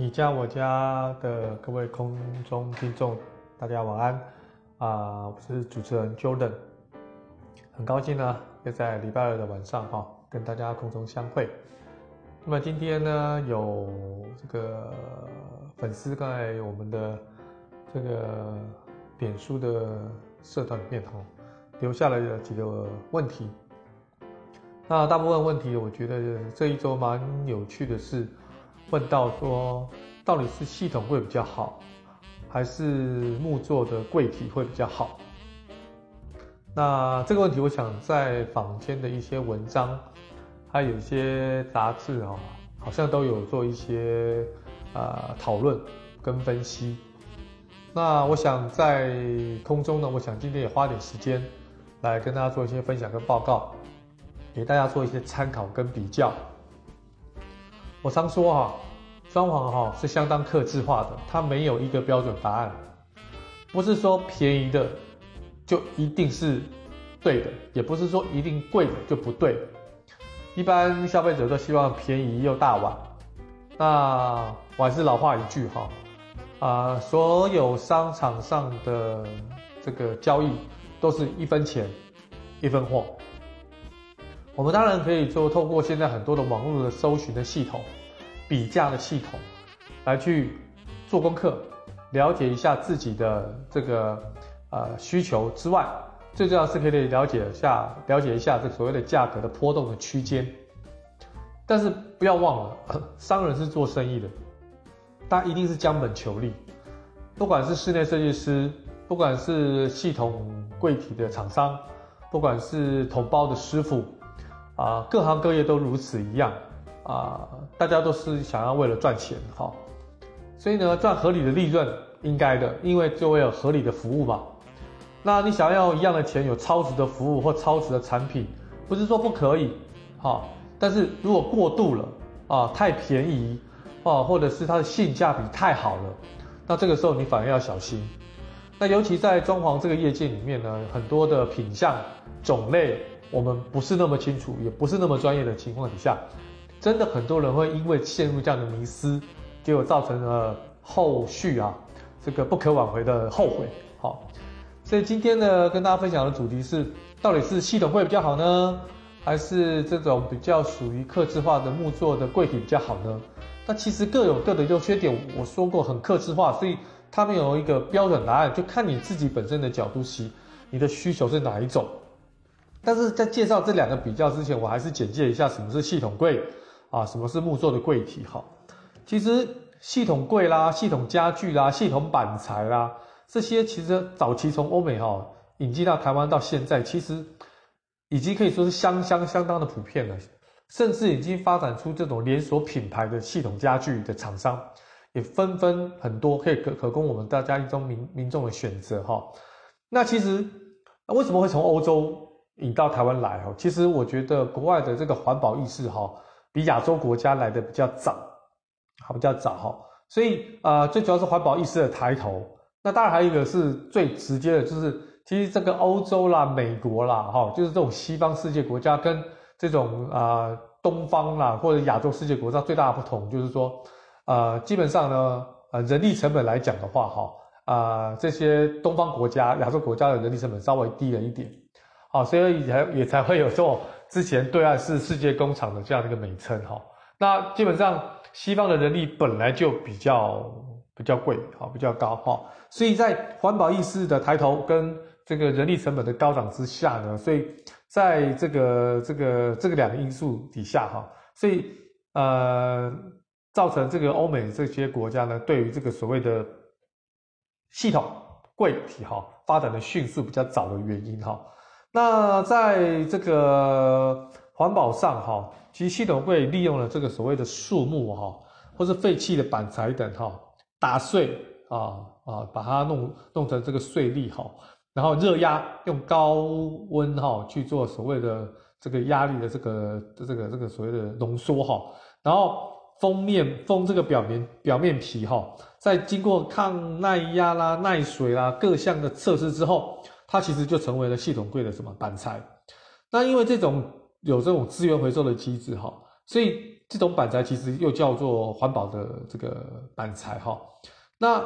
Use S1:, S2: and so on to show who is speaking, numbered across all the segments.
S1: 你家我家的各位空中听众，大家晚安啊！我是主持人 Jordan，很高兴呢，又在礼拜二的晚上哈，跟大家空中相会。那么今天呢，有这个粉丝在我们的这个脸书的社团里面哈，留下了几个问题。那大部分问题，我觉得这一周蛮有趣的是。问到说，到底是系统柜比较好，还是木作的柜体会比较好？那这个问题，我想在坊间的一些文章，还有一些杂志啊，好像都有做一些啊讨论跟分析。那我想在空中呢，我想今天也花点时间来跟大家做一些分享跟报告，给大家做一些参考跟比较。我常说哈，装潢哈是相当克制化的，它没有一个标准答案，不是说便宜的就一定是对的，也不是说一定贵的就不对。一般消费者都希望便宜又大碗。那我还是老话一句哈，啊，所有商场上的这个交易都是一分钱一分货。我们当然可以说，透过现在很多的网络的搜寻的系统、比价的系统，来去做功课，了解一下自己的这个呃需求之外，最重要是可以了解一下了解一下这所谓的价格的波动的区间。但是不要忘了，商人是做生意的，他一定是将本求利。不管是室内设计师，不管是系统柜体的厂商，不管是同包的师傅。啊，各行各业都如此一样啊，大家都是想要为了赚钱哈，所以呢，赚合理的利润应该的，因为就会有合理的服务嘛。那你想要一样的钱，有超值的服务或超值的产品，不是说不可以哈，但是如果过度了啊，太便宜啊，或者是它的性价比太好了，那这个时候你反而要小心。那尤其在装潢这个业界里面呢，很多的品相种类。我们不是那么清楚，也不是那么专业的情况底下，真的很多人会因为陷入这样的迷思，结果造成了后续啊这个不可挽回的后悔。好，所以今天呢，跟大家分享的主题是，到底是系统柜比较好呢，还是这种比较属于克制化的木作的柜体比较好呢？那其实各有各的优缺点。我说过很克制化，所以它没有一个标准答案，就看你自己本身的角度是，你的需求是哪一种。但是在介绍这两个比较之前，我还是简介一下什么是系统柜啊，什么是木作的柜体哈。其实系统柜啦、系统家具啦、系统板材啦，这些其实早期从欧美哈引进到台湾到现在，其实已经可以说是相相相当的普遍了，甚至已经发展出这种连锁品牌的系统家具的厂商，也纷纷很多可以可可供我们大家一种民民众的选择哈。那其实为什么会从欧洲？引到台湾来哈，其实我觉得国外的这个环保意识哈，比亚洲国家来的比较早，好比较早哈，所以啊、呃，最主要是环保意识的抬头。那当然还有一个是最直接的，就是其实这个欧洲啦、美国啦哈，就是这种西方世界国家跟这种啊、呃、东方啦或者亚洲世界国家最大的不同，就是说呃，基本上呢，呃，人力成本来讲的话哈，啊、呃，这些东方国家、亚洲国家的人力成本稍微低了一点。好，所以也也才会有这种之前对岸是世界工厂的这样的一个美称哈。那基本上西方的人力本来就比较比较贵，好比较高哈。所以在环保意识的抬头跟这个人力成本的高涨之下呢，所以在这个这个这个两个因素底下哈，所以呃造成这个欧美这些国家呢，对于这个所谓的系统柜体哈发展的迅速比较早的原因哈。那在这个环保上哈，其实系统会利用了这个所谓的树木哈，或是废弃的板材等哈，打碎啊啊，把它弄弄成这个碎粒哈，然后热压用高温哈去做所谓的这个压力的这个这个这个所谓的浓缩哈，然后封面封这个表面表面皮哈，在经过抗耐压啦、耐水啦各项的测试之后。它其实就成为了系统柜的什么板材，那因为这种有这种资源回收的机制哈，所以这种板材其实又叫做环保的这个板材哈。那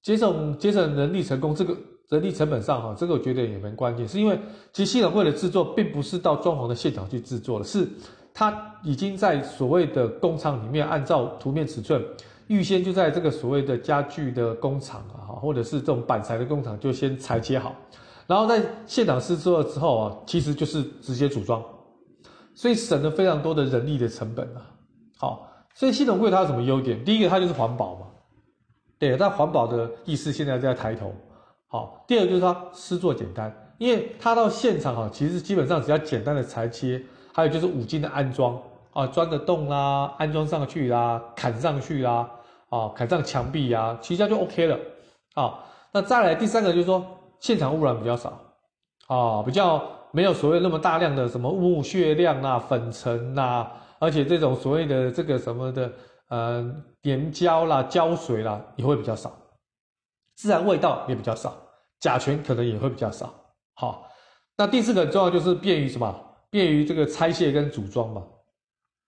S1: 节省节省人力成功，这个人力成本上哈，这个我觉得也蛮关键，是因为其实系统柜的制作并不是到装潢的现场去制作的，是它已经在所谓的工厂里面按照图面尺寸，预先就在这个所谓的家具的工厂啊，或者是这种板材的工厂就先裁切好，然后在现场试做之后啊，其实就是直接组装。所以省了非常多的人力的成本啊，好，所以系统柜它有什么优点？第一个它就是环保嘛，对，但环保的意识现在在抬头。好，第二个就是它施作简单，因为它到现场哈，其实基本上只要简单的裁切，还有就是五金的安装啊，钻个洞啦，安装上去啦，砍上去啦，啊，砍上墙壁呀，其实这样就 OK 了。好，那再来第三个就是说现场污染比较少，啊，比较。没有所谓那么大量的什么木屑量啊、粉尘啊，而且这种所谓的这个什么的呃粘胶啦、胶水啦也会比较少，自然味道也比较少，甲醛可能也会比较少。好，那第四个很重要就是便于什么？便于这个拆卸跟组装嘛。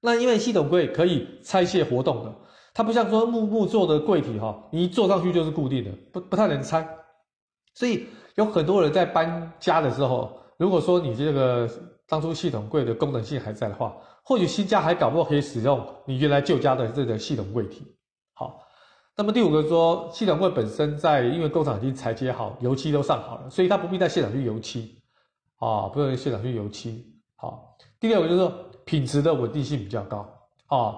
S1: 那因为系统柜可以拆卸活动的，它不像说木木做的柜体哈，你一坐上去就是固定的，不不太能拆，所以有很多人在搬家的时候。如果说你这个当初系统柜的功能性还在的话，或许新家还搞不好可以使用你原来旧家的这个系统柜体。好，那么第五个说系统柜本身在因为工厂已经裁切好，油漆都上好了，所以它不必在现场去油漆啊，不用现场去油漆。好，第六个就是说品质的稳定性比较高啊，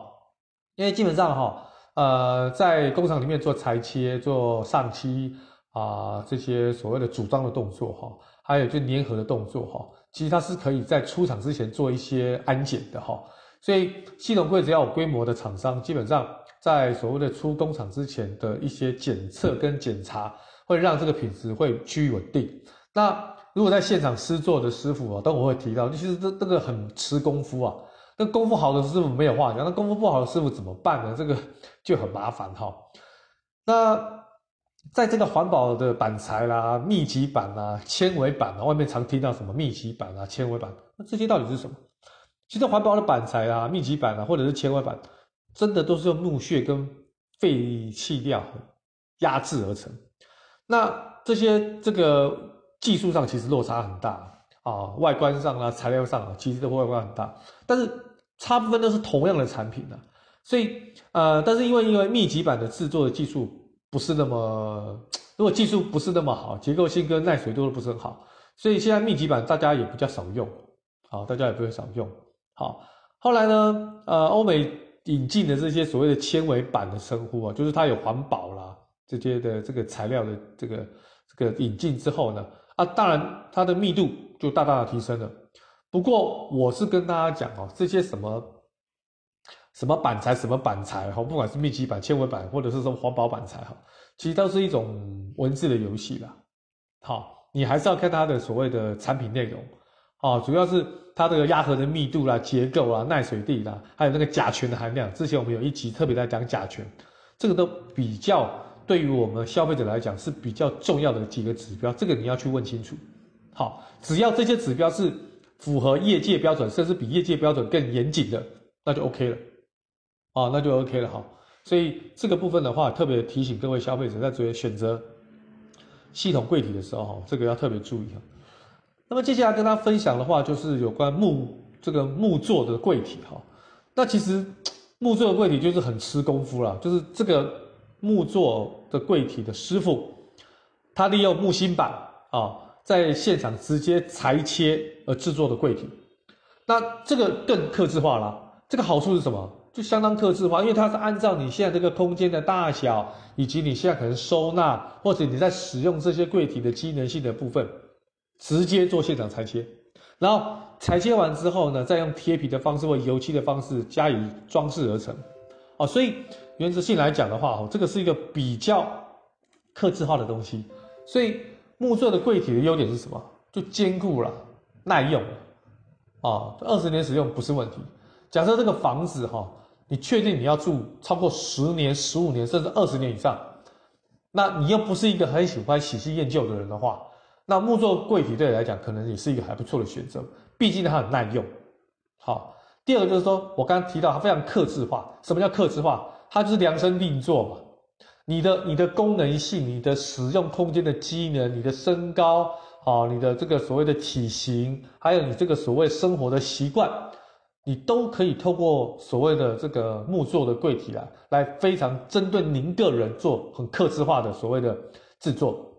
S1: 因为基本上哈呃在工厂里面做裁切、做上漆啊这些所谓的组装的动作哈。还有就粘合的动作哈，其实它是可以在出厂之前做一些安检的哈，所以系统柜只要有规模的厂商，基本上在所谓的出工厂之前的一些检测跟检查，会让这个品质会趋于稳定。那如果在现场施作的师傅啊，等我会提到，其实这这个很吃功夫啊，那功夫好的师傅没有话讲，那功夫不好的师傅怎么办呢？这个就很麻烦哈。那。在这个环保的板材啦、密集板啊、纤维板啊，外面常听到什么密集板啊、纤维板，那这些到底是什么？其实环保的板材啊、密集板啊，或者是纤维板，真的都是用木屑跟废弃料压制而成。那这些这个技术上其实落差很大啊，外观上啊、材料上啊，其实都外观很大，但是差不分都是同样的产品啊。所以呃，但是因为因为密集板的制作的技术。不是那么，如果技术不是那么好，结构性跟耐水度都不是很好，所以现在密集板大家也比较少用，好，大家也不会少用。好，后来呢，呃，欧美引进的这些所谓的纤维板的称呼啊，就是它有环保啦这些的这个材料的这个这个引进之后呢，啊，当然它的密度就大大的提升了。不过我是跟大家讲哦，这些什么。什么板材，什么板材哈，不管是密集板、纤维板，或者是说环保板材哈，其实都是一种文字的游戏啦。好，你还是要看它的所谓的产品内容，啊，主要是它这个压合的密度啦、结构啦、耐水力啦，还有那个甲醛的含量。之前我们有一集特别在讲甲醛，这个都比较对于我们消费者来讲是比较重要的几个指标，这个你要去问清楚。好，只要这些指标是符合业界标准，甚至比业界标准更严谨的，那就 OK 了。哦，那就 OK 了哈。所以这个部分的话，特别提醒各位消费者在做选择系统柜体的时候，哈，这个要特别注意哈。那么接下来跟大家分享的话，就是有关木这个木作的柜体哈。那其实木作的柜体就是很吃功夫啦，就是这个木作的柜体的师傅，他利用木芯板啊，在现场直接裁切而制作的柜体。那这个更客制化啦。这个好处是什么？就相当客制化，因为它是按照你现在这个空间的大小，以及你现在可能收纳，或者你在使用这些柜体的机能性的部分，直接做现场裁切，然后裁切完之后呢，再用贴皮的方式或油漆的方式加以装饰而成。哦，所以原则性来讲的话，哦，这个是一个比较客制化的东西。所以木作的柜体的优点是什么？就坚固了，耐用了，啊，二十年使用不是问题。假设这个房子哈，你确定你要住超过十年、十五年，甚至二十年以上，那你又不是一个很喜欢喜新厌旧的人的话，那木作柜体对你来讲可能也是一个还不错的选择。毕竟它很耐用。好，第二个就是说我刚刚提到它非常克制化，什么叫克制化？它就是量身定做嘛。你的你的功能性、你的使用空间的机能、你的身高，啊，你的这个所谓的体型，还有你这个所谓生活的习惯，你都可以透过所谓的这个木作的柜体啊，来非常针对您个人做很客制化的所谓的制作。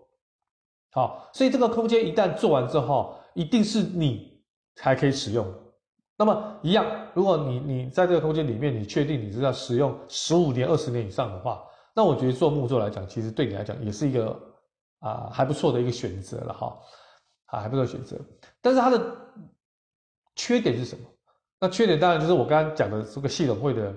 S1: 好，所以这个空间一旦做完之后，一定是你才可以使用。那么一样，如果你你在这个空间里面，你确定你是要使用十五年、二十年以上的话，那我觉得做木作来讲，其实对你来讲也是一个啊、还不错的一个选择了哈，啊还不错的选择。但是它的缺点是什么？那缺点当然就是我刚刚讲的这个系统会的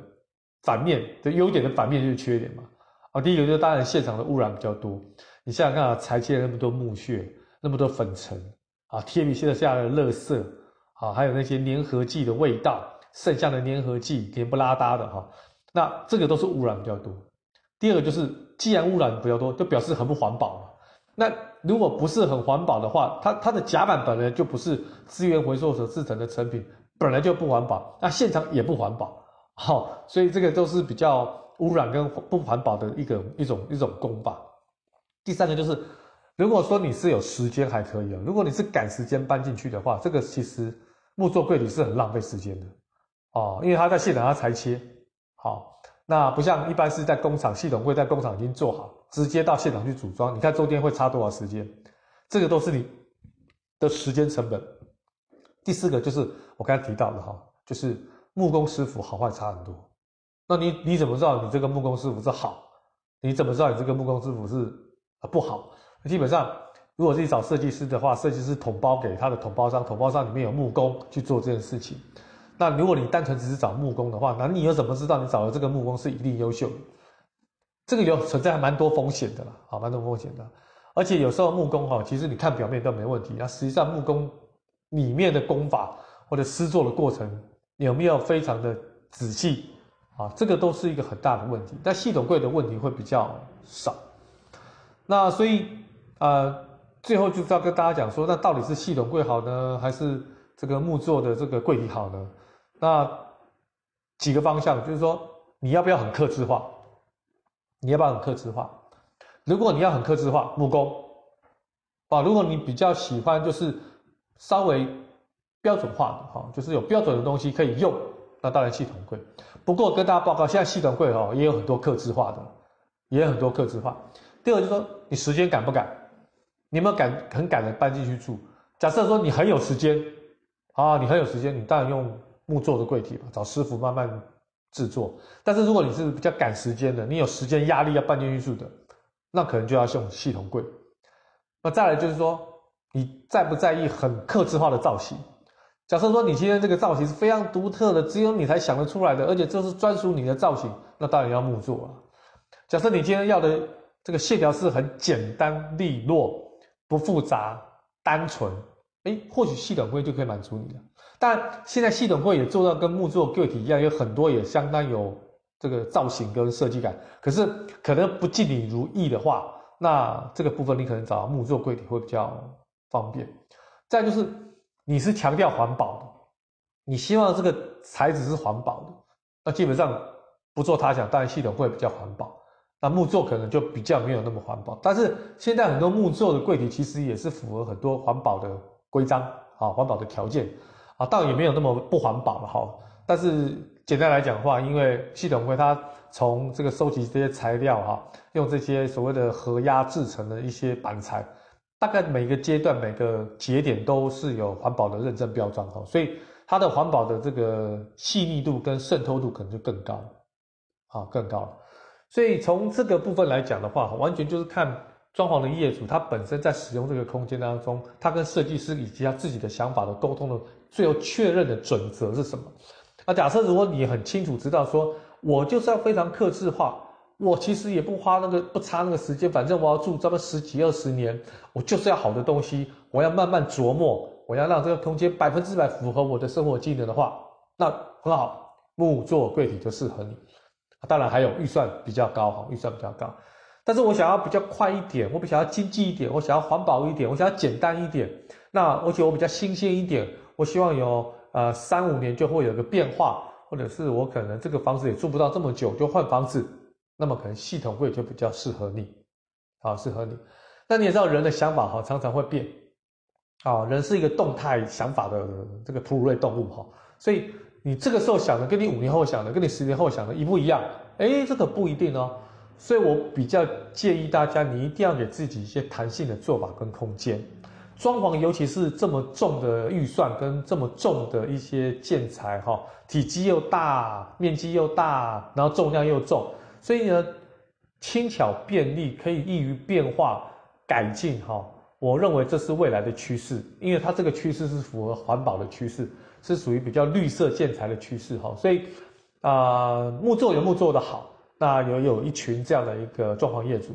S1: 反面的优点的反面就是缺点嘛。啊，第一个就是当然现场的污染比较多。你想想看啊，裁切了那么多木屑，那么多粉尘啊，贴皮现在下来的垃圾啊，还有那些粘合剂的味道，剩下的粘合剂黏不拉搭的哈，那这个都是污染比较多。第二个就是，既然污染比较多，就表示很不环保嘛。那如果不是很环保的话，它它的甲板本来就不是资源回收所制成的成品，本来就不环保，那现场也不环保，好，所以这个都是比较污染跟不环保的一个一种一种工法。第三个就是，如果说你是有时间还可以啊，如果你是赶时间搬进去的话，这个其实木作柜体是很浪费时间的哦，因为它在现场要裁切，好。那不像一般是在工厂，系统柜在工厂已经做好，直接到现场去组装。你看中间会差多少时间？这个都是你的时间成本。第四个就是我刚才提到的哈，就是木工师傅好坏差很多。那你你怎么知道你这个木工师傅是好？你怎么知道你这个木工师傅是啊不好？基本上，如果是找设计师的话，设计师统包给他的统包商，统包商里面有木工去做这件事情。那如果你单纯只是找木工的话，那你又怎么知道你找的这个木工是一定优秀的？这个有存在还蛮多风险的啦，好，蛮多风险的。而且有时候木工哈，其实你看表面都没问题，那实际上木工里面的功法或者施作的过程有没有非常的仔细啊？这个都是一个很大的问题。但系统柜的问题会比较少。那所以呃，最后就是要跟大家讲说，那到底是系统柜好呢，还是这个木作的这个柜体好呢？那几个方向，就是说你要不要很克制化？你要不要很克制化？如果你要很克制化，木工啊；如果你比较喜欢就是稍微标准化的哈，就是有标准的东西可以用，那当然系统柜。不过跟大家报告，现在系统柜哈也有很多客制化的，也有很多客制化。第二就是说你时间赶不赶？你有没有赶很赶的搬进去住？假设说你很有时间啊，你很有时间，你当然用。木做的柜体吧，找师傅慢慢制作。但是如果你是比较赶时间的，你有时间压力要搬进去住的，那可能就要用系统柜。那再来就是说，你在不在意很克制化的造型？假设说你今天这个造型是非常独特的，只有你才想得出来的，而且这是专属你的造型，那当然要木作啊。假设你今天要的这个线条是很简单利落、不复杂、单纯，诶，或许系统柜就可以满足你了。但现在系统柜也做到跟木作柜体一样，有很多也相当有这个造型跟设计感。可是可能不尽你如意的话，那这个部分你可能找木作柜体会比较方便。再就是你是强调环保的，你希望这个材质是环保的，那基本上不做他想，当然系统会比较环保。那木作可能就比较没有那么环保。但是现在很多木作的柜体其实也是符合很多环保的规章啊，环保的条件。啊，倒也没有那么不环保了哈。但是简单来讲的话，因为系统柜它从这个收集这些材料哈，用这些所谓的合压制成的一些板材，大概每个阶段每个节点都是有环保的认证标章哈，所以它的环保的这个细腻度跟渗透度可能就更高，啊，更高。所以从这个部分来讲的话，完全就是看。装潢的业主，他本身在使用这个空间当中，他跟设计师以及他自己的想法的沟通的最后确认的准则是什么？那假设如果你很清楚知道说，我就是要非常克制化，我其实也不花那个不差那个时间，反正我要住这么十几二十年，我就是要好的东西，我要慢慢琢磨，我要让这个空间百分之百符合我的生活技能的话，那很好，木作柜体就适合你。当然还有预算比较高哈，预算比较高。但是我想要比较快一点，我比较要经济一点，我想要环保一点，我想要简单一点。那而且我比较新鲜一点，我希望有呃三五年就会有个变化，或者是我可能这个房子也住不到这么久就换房子，那么可能系统柜就比较适合你，好适合你。那你也知道人的想法哈常常会变，啊人是一个动态想法的这个哺乳类动物哈，所以你这个时候想的跟你五年后想的跟你十年后想的一不一样？诶，这个不一定哦。所以我比较建议大家，你一定要给自己一些弹性的做法跟空间。装潢，尤其是这么重的预算跟这么重的一些建材，哈，体积又大，面积又大，然后重量又重，所以呢，轻巧便利，可以易于变化改进，哈，我认为这是未来的趋势，因为它这个趋势是符合环保的趋势，是属于比较绿色建材的趋势，哈，所以啊、木作有木作的好。那有有一群这样的一个装潢业主，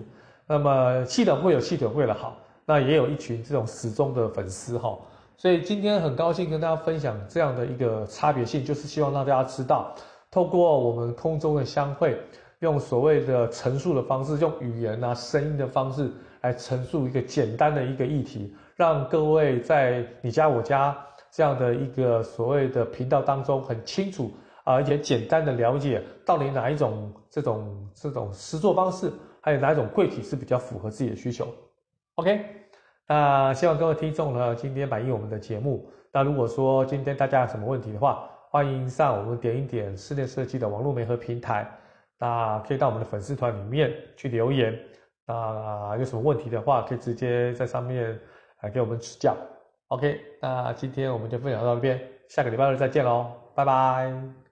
S1: 那么系统会有系统会的好，那也有一群这种死忠的粉丝哈，所以今天很高兴跟大家分享这样的一个差别性，就是希望让大家知道，透过我们空中的相会，用所谓的陈述的方式，用语言啊声音的方式来陈述一个简单的一个议题，让各位在你家我家这样的一个所谓的频道当中很清楚。而且简单的了解到底哪一种这种这种实作方式，还有哪一种柜体是比较符合自己的需求？OK，那希望各位听众呢今天满意我们的节目。那如果说今天大家有什么问题的话，欢迎上我们点一点室内设计的网络媒合平台，那可以到我们的粉丝团里面去留言。那有什么问题的话，可以直接在上面来给我们指教。OK，那今天我们就分享到这边，下个礼拜二再见喽，拜拜。